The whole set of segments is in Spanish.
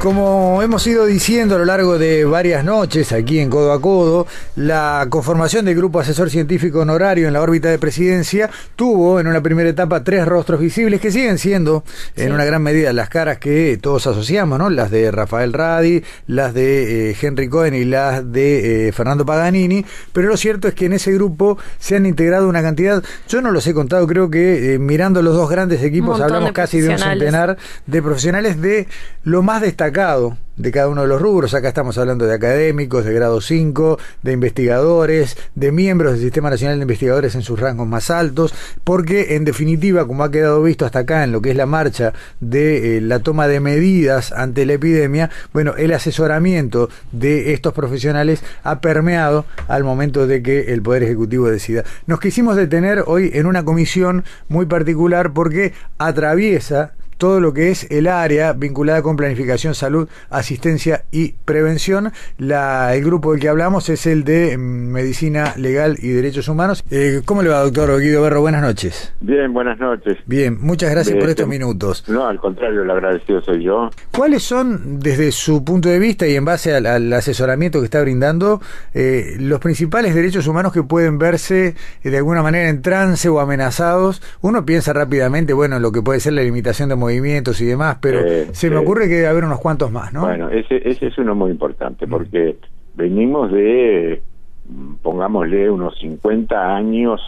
Como hemos ido diciendo a lo largo de varias noches aquí en Codo a Codo, la conformación del Grupo Asesor Científico Honorario en la órbita de presidencia tuvo en una primera etapa tres rostros visibles que siguen siendo en una gran medida las caras que todos asociamos, ¿no? Las de Rafael Radi, las de eh, Henry Cohen y las de eh, Fernando Paganini, pero lo cierto es que en ese grupo se han integrado una cantidad, yo no los he contado, creo que eh, mirando los dos grandes equipos hablamos de casi de un centenar de profesionales de lo más destacado de cada uno de los rubros. Acá estamos hablando de académicos, de grado 5, de investigadores, de miembros del Sistema Nacional de Investigadores en sus rangos más altos, porque en definitiva, como ha quedado visto hasta acá en lo que es la marcha de eh, la toma de medidas ante la epidemia, bueno, el asesoramiento de estos profesionales ha permeado al momento de que el Poder Ejecutivo decida. Nos quisimos detener hoy en una comisión muy particular porque atraviesa todo lo que es el área vinculada con planificación, salud, asistencia y prevención. La, el grupo del que hablamos es el de mm, Medicina Legal y Derechos Humanos. Eh, ¿Cómo le va, doctor Guido Berro? Buenas noches. Bien, buenas noches. Bien, muchas gracias por Este, estos minutos. No, al contrario, el agradecido soy yo. ¿Cuáles son, desde su punto de vista y en base al, al asesoramiento que está brindando, eh, los principales derechos humanos que pueden verse eh, de alguna manera en trance o amenazados? Uno piensa rápidamente, bueno, en lo que puede ser la limitación de movimientos y demás, pero Eh, se me ocurre que debe haber unos cuantos más, ¿no? Mm. Bueno, ese, ese es uno muy importante porque venimos de, mm, pongámosle, unos 50 años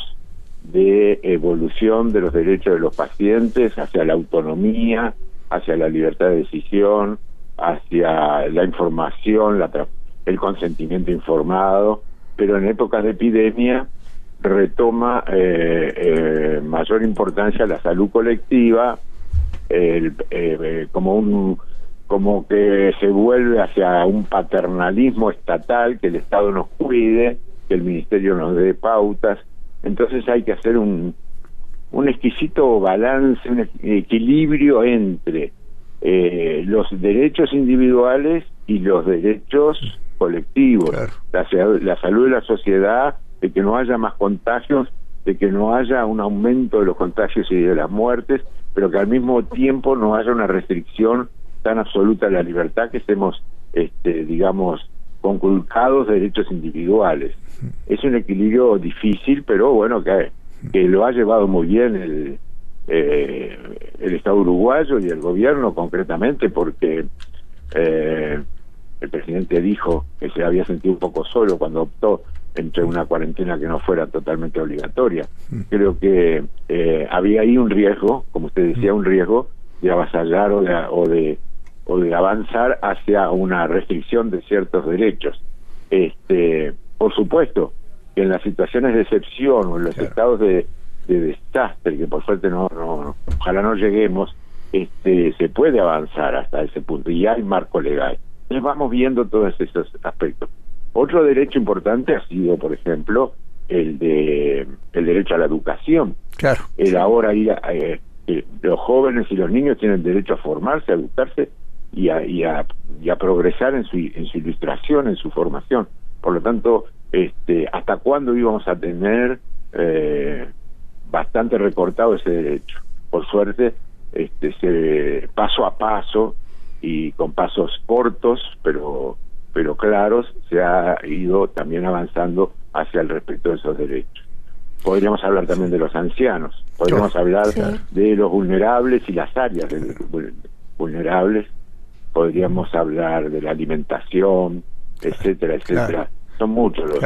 de evolución de los derechos de los pacientes hacia la autonomía, hacia la libertad de decisión, hacia la información, la tra- el consentimiento informado, pero en épocas de epidemia retoma eh, eh, mayor importancia la salud colectiva, el, eh, eh, como un como que se vuelve hacia un paternalismo estatal que el Estado nos cuide que el Ministerio nos dé pautas entonces hay que hacer un un exquisito balance un equ- equilibrio entre eh, los derechos individuales y los derechos colectivos Claro. la, la salud de la sociedad de que no haya más contagios de que no haya un aumento de los contagios y de las muertes, pero que al mismo tiempo no haya una restricción tan absoluta de la libertad que estemos, este, digamos, conculcados de derechos individuales. Es un equilibrio difícil, pero bueno, que, que lo ha llevado muy bien el, eh, el Estado uruguayo y el gobierno concretamente, porque eh, el presidente dijo que se había sentido un poco solo cuando optó entre una cuarentena que no fuera totalmente obligatoria. Creo que eh, había ahí un riesgo, como usted decía, un riesgo de avasallar o de, o de o de avanzar hacia una restricción de ciertos derechos. Este, por supuesto, que en las situaciones de excepción o en los Claro. estados de, de desastre, que por suerte no, no, ojalá no lleguemos, este, se puede avanzar hasta ese punto y hay marco legal. Entonces vamos viendo todos esos aspectos. Otro derecho importante ha sido, por ejemplo, el de el derecho a la educación. Claro. El ahora ir a- eh, eh, los jóvenes y los niños tienen derecho a formarse, a educarse y a, y a, y a progresar en su, en su ilustración, en su formación. Por lo tanto, este, ¿hasta cuándo íbamos a tener eh, bastante recortado ese derecho? Por suerte, este, se, paso a paso y con pasos cortos, pero pero claros, se ha ido también avanzando hacia el respeto de esos derechos. Podríamos hablar también de los ancianos, podríamos hablar Sí. de los vulnerables y las áreas de vul- vulnerables, podríamos hablar de la alimentación, etcétera, etcétera. Claro. son muchos los,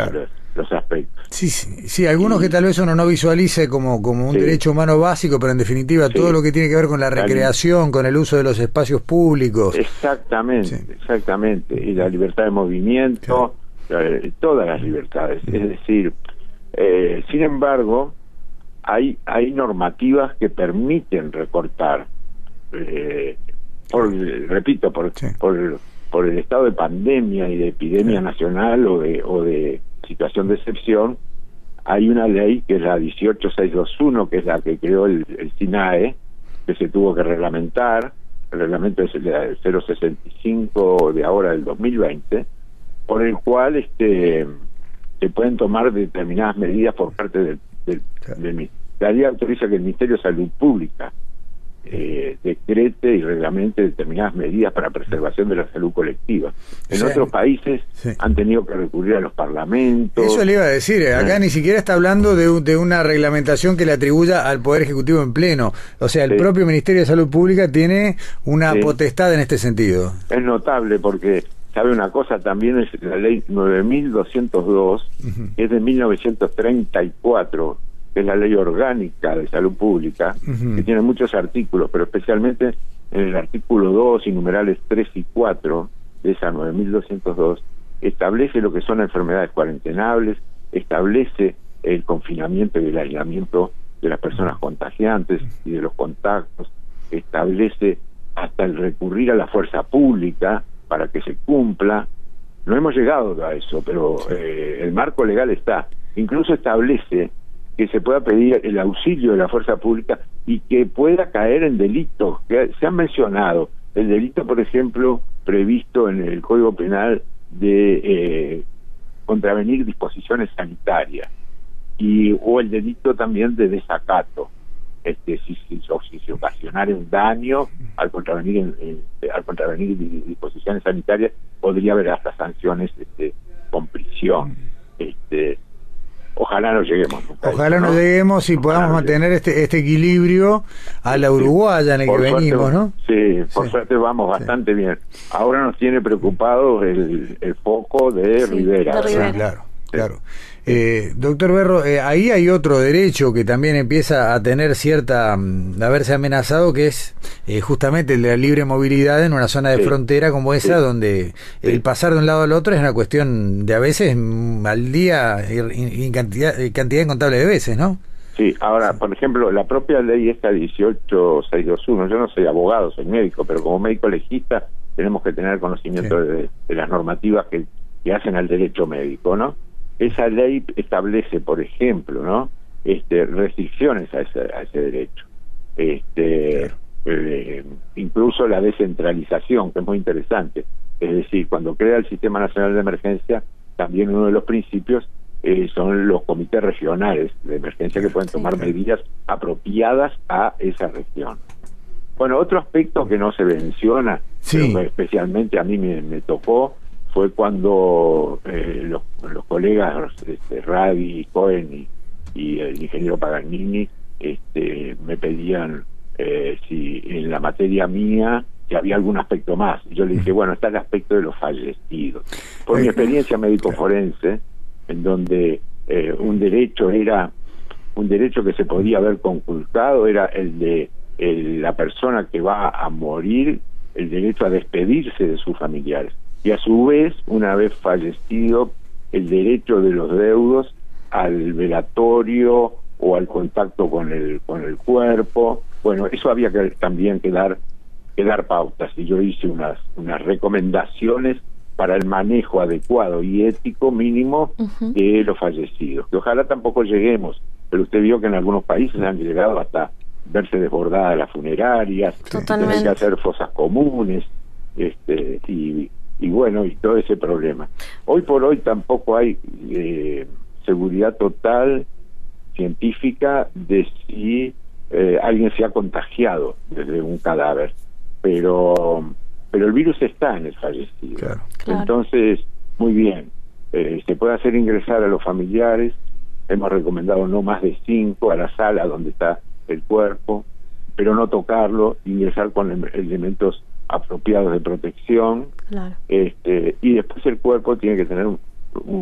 los, aspectos. Sí, sí, sí, algunos que tal vez uno no visualice como, como un derecho humano básico, pero en definitiva todo lo que tiene que ver con la recreación, con el uso de los espacios públicos. Exactamente, exactamente. Y la libertad de movimiento, eh, todas las libertades. Es decir, eh, sin embargo, hay, hay normativas que permiten recortar. Eh, por, repito, por, por, por el estado de pandemia y de epidemia nacional o de, o de situación de excepción, hay una ley que es la 18621, que es la que creó el, el SINAE, que se tuvo que reglamentar, el reglamento es el 065 de ahora del 2020, por el cual este se pueden tomar determinadas medidas por parte del, del, la ley autoriza que el Ministerio de Salud Pública eh, decrete y reglamente determinadas medidas para preservación de la salud colectiva. En otros países han tenido que recurrir a los parlamentos. Eso le iba a decir, eh, acá ni siquiera está hablando de, de, una reglamentación que le atribuya al Poder Ejecutivo en pleno. O sea, el propio Ministerio de Salud Pública tiene una potestad en este sentido. Es notable porque sabe una cosa, también es la ley 9202, que es de 1934, que es la ley orgánica de salud pública, que tiene muchos artículos, pero especialmente en el artículo 2 y numerales 3 y 4 de esa 9202, establece lo que son enfermedades cuarentenables, establece el confinamiento y el aislamiento de las personas contagiantes y de los contactos, establece hasta el recurrir a la fuerza pública para que se cumpla. No hemos llegado a eso, pero eh, el marco legal está. Incluso establece que se pueda pedir el auxilio de la fuerza pública y que pueda caer en delitos que se han mencionado. El delito, por ejemplo, previsto en el Código Penal de eh, contravenir disposiciones sanitarias y o el delito también de desacato este si, si, si se ocasionara un daño al contravenir al contravenir disposiciones sanitarias podría haber hasta sanciones este, con prisión este ojalá no lleguemos. Ojalá no, lleguemos y podamos mantener este este equilibrio a la uruguaya en el que venimos, ¿no? Sí, por suerte vamos bastante bien. Ahora nos tiene preocupado el, el foco de Rivera. claro, claro. Eh, doctor Berro, eh, ahí hay otro derecho que también empieza a tener cierta, mm, a verse amenazado, que es eh, justamente el de la libre movilidad en una zona de frontera como esa, donde el pasar de un lado al otro es una cuestión de a veces mm, al día y, cantidad, cantidad incontable de veces, ¿no? Sí, ahora, por ejemplo, la propia ley esta 18621, yo no soy abogado, soy médico, pero como médico legista tenemos que tener conocimiento de, las normativas que, que hacen al derecho médico, ¿no? Esa ley establece, por ejemplo, ¿no? Este, restricciones a ese, a ese derecho. Este, eh, incluso la descentralización, que es muy interesante. Es decir, cuando crea el Sistema Nacional de Emergencia, también uno de los principios eh, son los comités regionales de emergencia que pueden tomar medidas apropiadas a esa región. Bueno, otro aspecto que no se menciona, especialmente a mí me tocó, fue cuando eh, los, colegas este, Ravi, Cohen y, el ingeniero Paganini este, me pedían eh, si en la materia mía si había algún aspecto más. Yo le dije, bueno, está el aspecto de los fallecidos. Por mi experiencia médico-forense, en donde eh, un derecho era, un derecho que se podía haber conculcado era el de la persona que va a morir, el derecho a despedirse de sus familiares y a su vez, una vez fallecido, el derecho de los deudos al velatorio o al contacto con el con el cuerpo. Bueno, eso había que también que dar, que dar pautas y yo hice unas unas recomendaciones para el manejo adecuado y ético mínimo de los fallecidos. Que ojalá tampoco lleguemos, pero usted vio que en algunos países han llegado hasta verse desbordadas las funerarias, tener que hacer fosas comunes, este y y bueno, y todo ese problema. Hoy por hoy tampoco hay eh, seguridad total científica de si eh, alguien se ha contagiado desde un cadáver, pero pero el virus está en el fallecido. Entonces, muy bien, eh, se puede hacer ingresar a los familiares, hemos recomendado no más de cinco a la sala donde está el cuerpo, pero no tocarlo, ingresar con elementos apropiados de protección. Este, y después el cuerpo tiene que tener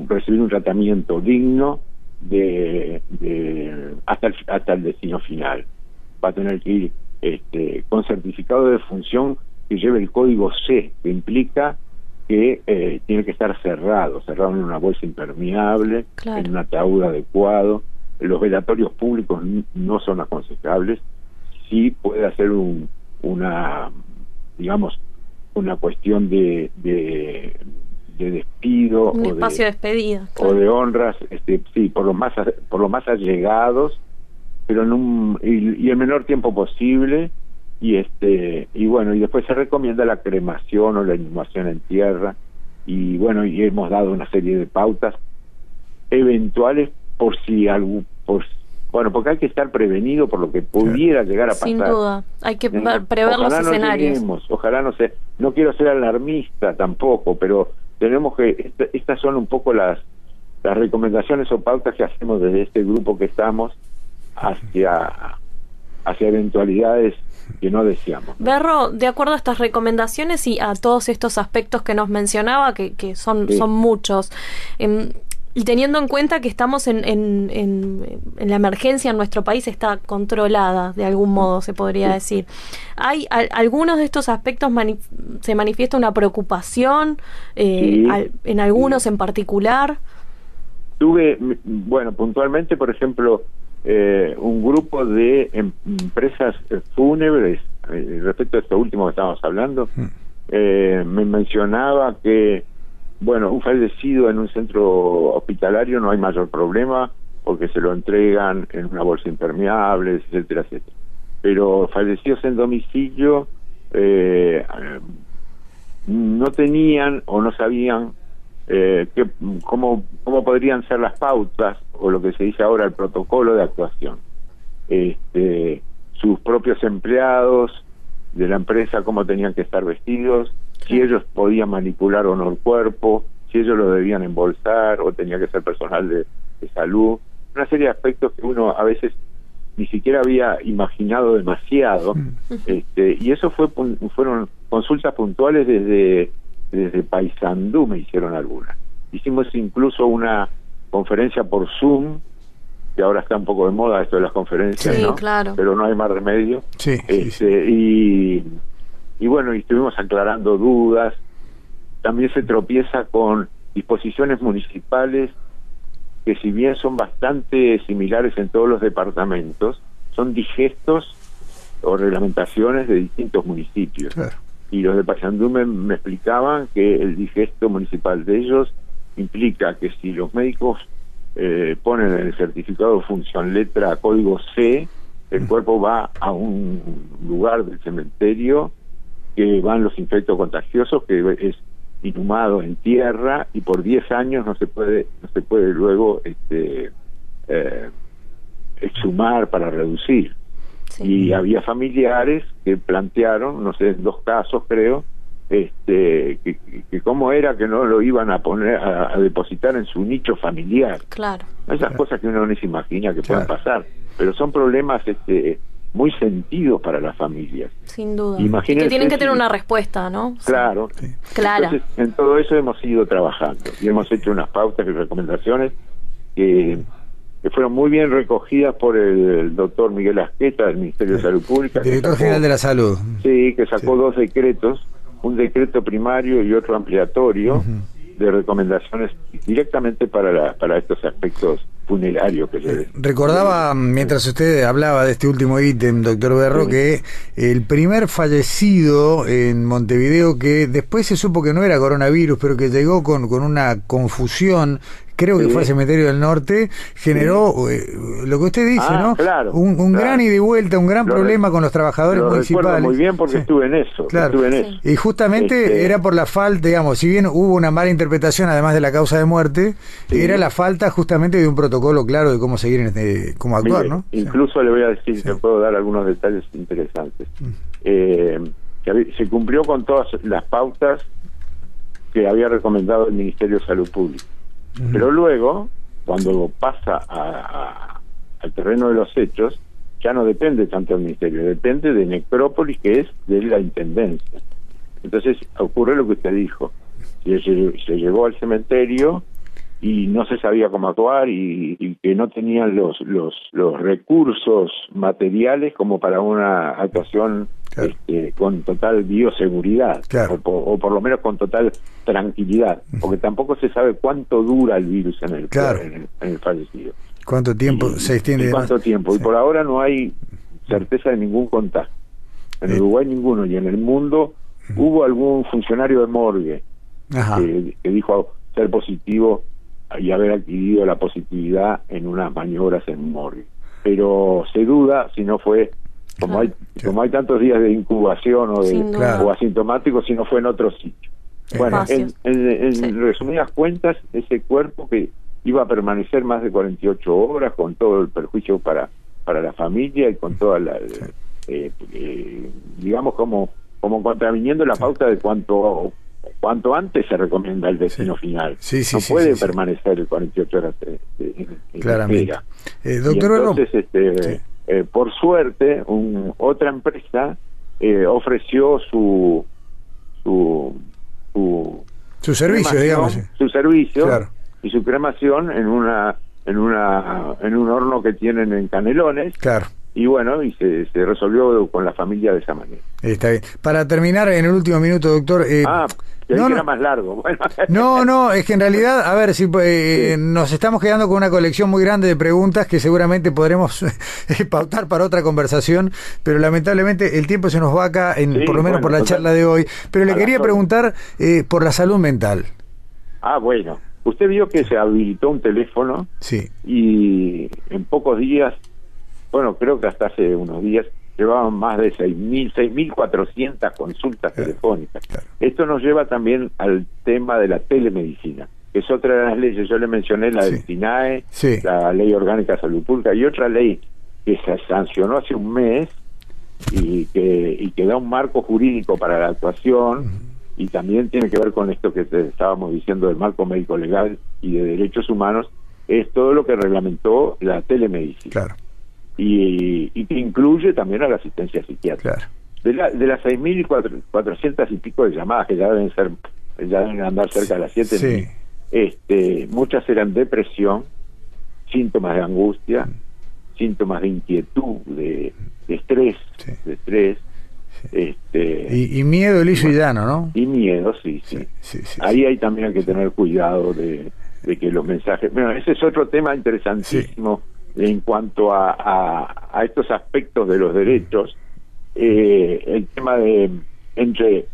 recibir un tratamiento digno de, hasta, el, hasta el destino final. Va a tener que ir este, con certificado de función que lleve el código C, que implica que eh, tiene que estar cerrado, cerrado en una bolsa impermeable, en un ataúd adecuado. Los velatorios públicos no son aconsejables. Sí puede hacer un, una, digamos, una cuestión de, de, despido un espacio de, despedida o de honras este sí por los más por los más allegados pero en un y, el menor tiempo posible y este y bueno y después se recomienda la cremación o la inhumación en tierra y bueno y hemos dado una serie de pautas eventuales por si algún por bueno, porque hay que estar prevenido por lo que pudiera llegar a pasar. Sin duda, hay que prever los escenarios. ojalá no sé, no quiero ser alarmista tampoco, pero tenemos que, estas son un poco las, las recomendaciones o pautas que hacemos desde este grupo que estamos hacia, hacia eventualidades que no deseamos. Berro, de acuerdo a estas recomendaciones y a todos estos aspectos que nos mencionaba, que, que son, son muchos, eh, y teniendo en cuenta que estamos en, en, en, la emergencia en nuestro país está controlada de algún modo, se podría decir. ¿Hay algunos de estos aspectos se manifiesta una preocupación eh, en algunos en particular? Tuve, bueno, puntualmente, por ejemplo, eh, un grupo de em, empresas fúnebres, eh, respecto a esto último que estábamos hablando, mm. me mencionaba que bueno, un fallecido en un centro hospitalario no hay mayor problema porque se lo entregan en una bolsa impermeable, etcétera, etcétera. Pero fallecidos en domicilio eh, no tenían o no sabían eh, que, cómo, cómo podrían ser las pautas o lo que se dice ahora el protocolo de actuación. Este, sus propios empleados de la empresa, cómo tenían que estar vestidos, si ellos podían manipular o no el cuerpo, si ellos lo debían embolsar o tenía que ser personal de, salud, una serie de aspectos que uno a veces ni siquiera había imaginado demasiado, este, y eso fue fueron consultas puntuales desde desde Paysandú me hicieron algunas. Hicimos incluso una conferencia por Zoom, que ahora está un poco de moda esto de las conferencias, claro. pero no hay más remedio. Sí, este, Y y bueno, y estuvimos aclarando dudas. También se tropieza con disposiciones municipales que si bien son bastante similares en todos los departamentos, son digestos o reglamentaciones de distintos municipios. Y los de Paysandú me, explicaban que el digesto municipal de ellos implica que si los médicos eh, ponen en el certificado de función letra código C, el mm. cuerpo va a un lugar del cementerio que van los infectos contagiosos, que es inhumado en tierra y por 10 años no se puede no se puede luego este eh, exhumar para reducir. Y había familiares que plantearon, no sé, en dos casos creo, este que, cómo era que no lo iban a poner a, depositar en su nicho familiar. Claro. Esas cosas que uno no se imagina que puedan pasar, pero son problemas este muy sentido para las familias. Sin duda. que tienen que tener una respuesta, ¿no? Claro. Clara. en todo eso hemos ido trabajando y hemos hecho unas pautas y recomendaciones que, fueron muy bien recogidas por el, doctor Miguel Asqueta del Ministerio de Salud Pública. Director General de la Salud. Sí, que sacó dos decretos, un decreto primario y otro ampliatorio de recomendaciones directamente para, para estos aspectos funerario que se Recordaba, mientras usted hablaba de este último ítem, doctor Berro, que el primer fallecido en Montevideo, que después se supo que no era coronavirus, pero que llegó con, con una confusión creo que fue el Cementerio del Norte, generó eh, lo que usted dice, ah, ¿no? un, gran ida y vuelta, un gran problema con los trabajadores lo municipales. muy bien porque estuve en eso. Estuve en eso. Y justamente este era por la falta, digamos, si bien hubo una mala interpretación, además de la causa de muerte, era la falta justamente de un protocolo claro de cómo seguir, este, cómo actuar, ¿no? Incluso le voy a decir, que puedo dar algunos detalles interesantes. Mm. Eh, se cumplió con todas las pautas que había recomendado el Ministerio de Salud Pública. Pero luego, cuando pasa al terreno de los hechos, ya no depende tanto del ministerio, depende de Necrópolis, que es de la intendencia. Entonces ocurre lo que usted dijo. Se, se llevó al cementerio y no se sabía cómo actuar y, que no tenían los, los, los recursos materiales como para una actuación este, con total bioseguridad o, por lo menos con total tranquilidad porque tampoco se sabe cuánto dura el virus en el, en, el fallecido. Cuánto tiempo se extiende cuánto tiempo. Y por ahora no hay certeza de ningún contagio. En Uruguay ninguno y en el mundo hubo algún funcionario de morgue que, que dijo ser positivo y haber adquirido la positividad en unas maniobras en morgue. Pero se duda si no fue, como hay como hay tantos días de incubación o, de, o asintomático, si no fue en otro sitio. Bueno, en, resumidas cuentas, ese cuerpo que iba a permanecer más de 48 horas con todo el perjuicio para para la familia y con toda la eh, eh, digamos como como contraviniendo la pauta de cuánto cuanto antes se recomienda el destino final. no puede permanecer 48 horas en Claramente. Eh, doctor entonces, este, eh, por suerte, un, otra empresa eh, ofreció su su su, servicio, digamos. Su servicio y su cremación en una en una en un horno que tienen en Canelones. Claro y bueno, y se, se, resolvió con la familia de esa manera. Está bien. Para terminar, en el último minuto, doctor. Eh, ah, no, era más largo. No, no, es que en realidad, a ver, si eh, nos estamos quedando con una colección muy grande de preguntas que seguramente podremos eh, pautar para otra conversación, pero lamentablemente el tiempo se nos va acá, en, por lo menos por la charla de hoy. Pero le quería preguntar eh, por la salud mental. Ah, bueno. Usted vio que se habilitó un teléfono sí. y en pocos días, bueno, creo que hasta hace unos días, llevaban más de 6.000, 6.400 consultas telefónicas. Esto nos lleva también al tema de la telemedicina, que es otra de las leyes. Yo le mencioné la del SINAE, la Ley Orgánica de Salud Pública y otra ley que se sancionó hace un mes y que, y que da un marco jurídico para la actuación. Y también tiene que ver con esto que estábamos diciendo del marco médico legal y de derechos humanos, es todo lo que reglamentó la telemedicina. Claro y, y que incluye también a la asistencia psiquiátrica. De, la, de las 6.400 y pico de llamadas que ya deben ser, ya deben andar cerca de las 7, este, muchas eran depresión, síntomas de angustia, síntomas de inquietud, de, estrés, de estrés. Este, y, miedo liso y llano, ¿no? Y miedo, sí, sí. Ahí hay también que tener cuidado de, de que los mensajes... Bueno, ese es otro tema interesantísimo en cuanto a, a, estos aspectos de los derechos, eh, el tema de entre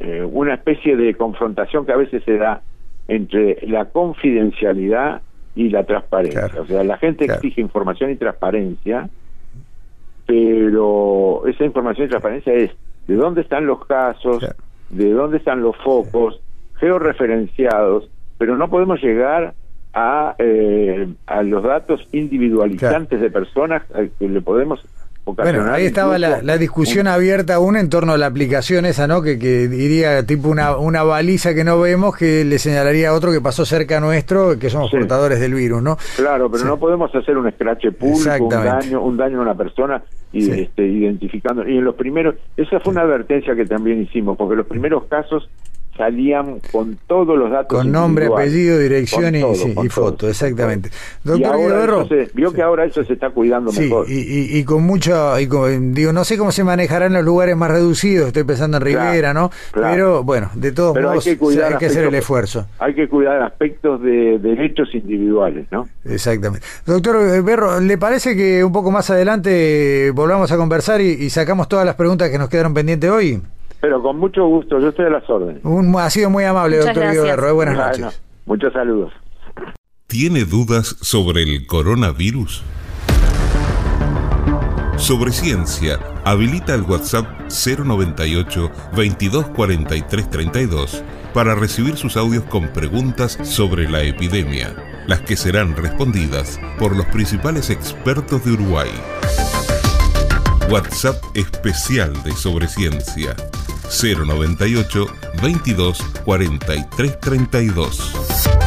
eh, una especie de confrontación que a veces se da entre la confidencialidad y la transparencia. O sea, la gente exige información y transparencia, pero esa información y transparencia es de dónde están los casos, de dónde están los focos, georreferenciados, pero no podemos llegar a, eh, a los datos individualizantes de personas que le podemos bueno, ahí estaba la, la, discusión abierta aún en torno a la aplicación esa, ¿no? Que, que diría tipo una, una baliza que no vemos que le señalaría a otro que pasó cerca nuestro, que somos portadores del virus, ¿no? Claro, pero no podemos hacer un escrache público, un daño, un daño a una persona y este, identificando. Y en los primeros, esa fue una advertencia que también hicimos, porque los primeros casos salían con todos los datos. Con nombre, apellido, dirección y, foto, exactamente. Doctor vio que ahora eso se está cuidando mejor. Y, y, con mucho, y digo, no sé cómo se manejará en los lugares más reducidos, estoy pensando en Rivera, ¿no? Pero bueno, de todos modos hay que, hay que hacer el esfuerzo. Hay que cuidar aspectos de derechos individuales, ¿no? Exactamente. Doctor eh, Berro, ¿le parece que un poco más adelante volvamos a conversar y sacamos todas las preguntas que nos quedaron pendientes hoy? Pero con mucho gusto, yo estoy a las órdenes. ha sido muy amable, doctor Guerrero. Eh, buenas noches. muchos saludos. ¿Tiene dudas sobre el coronavirus? Sobre ciencia, habilita el WhatsApp 098 2243 32 para recibir sus audios con preguntas sobre la epidemia, las que serán respondidas por los principales expertos de Uruguay. WhatsApp especial de Sobre Ciencia 098 22 43 32.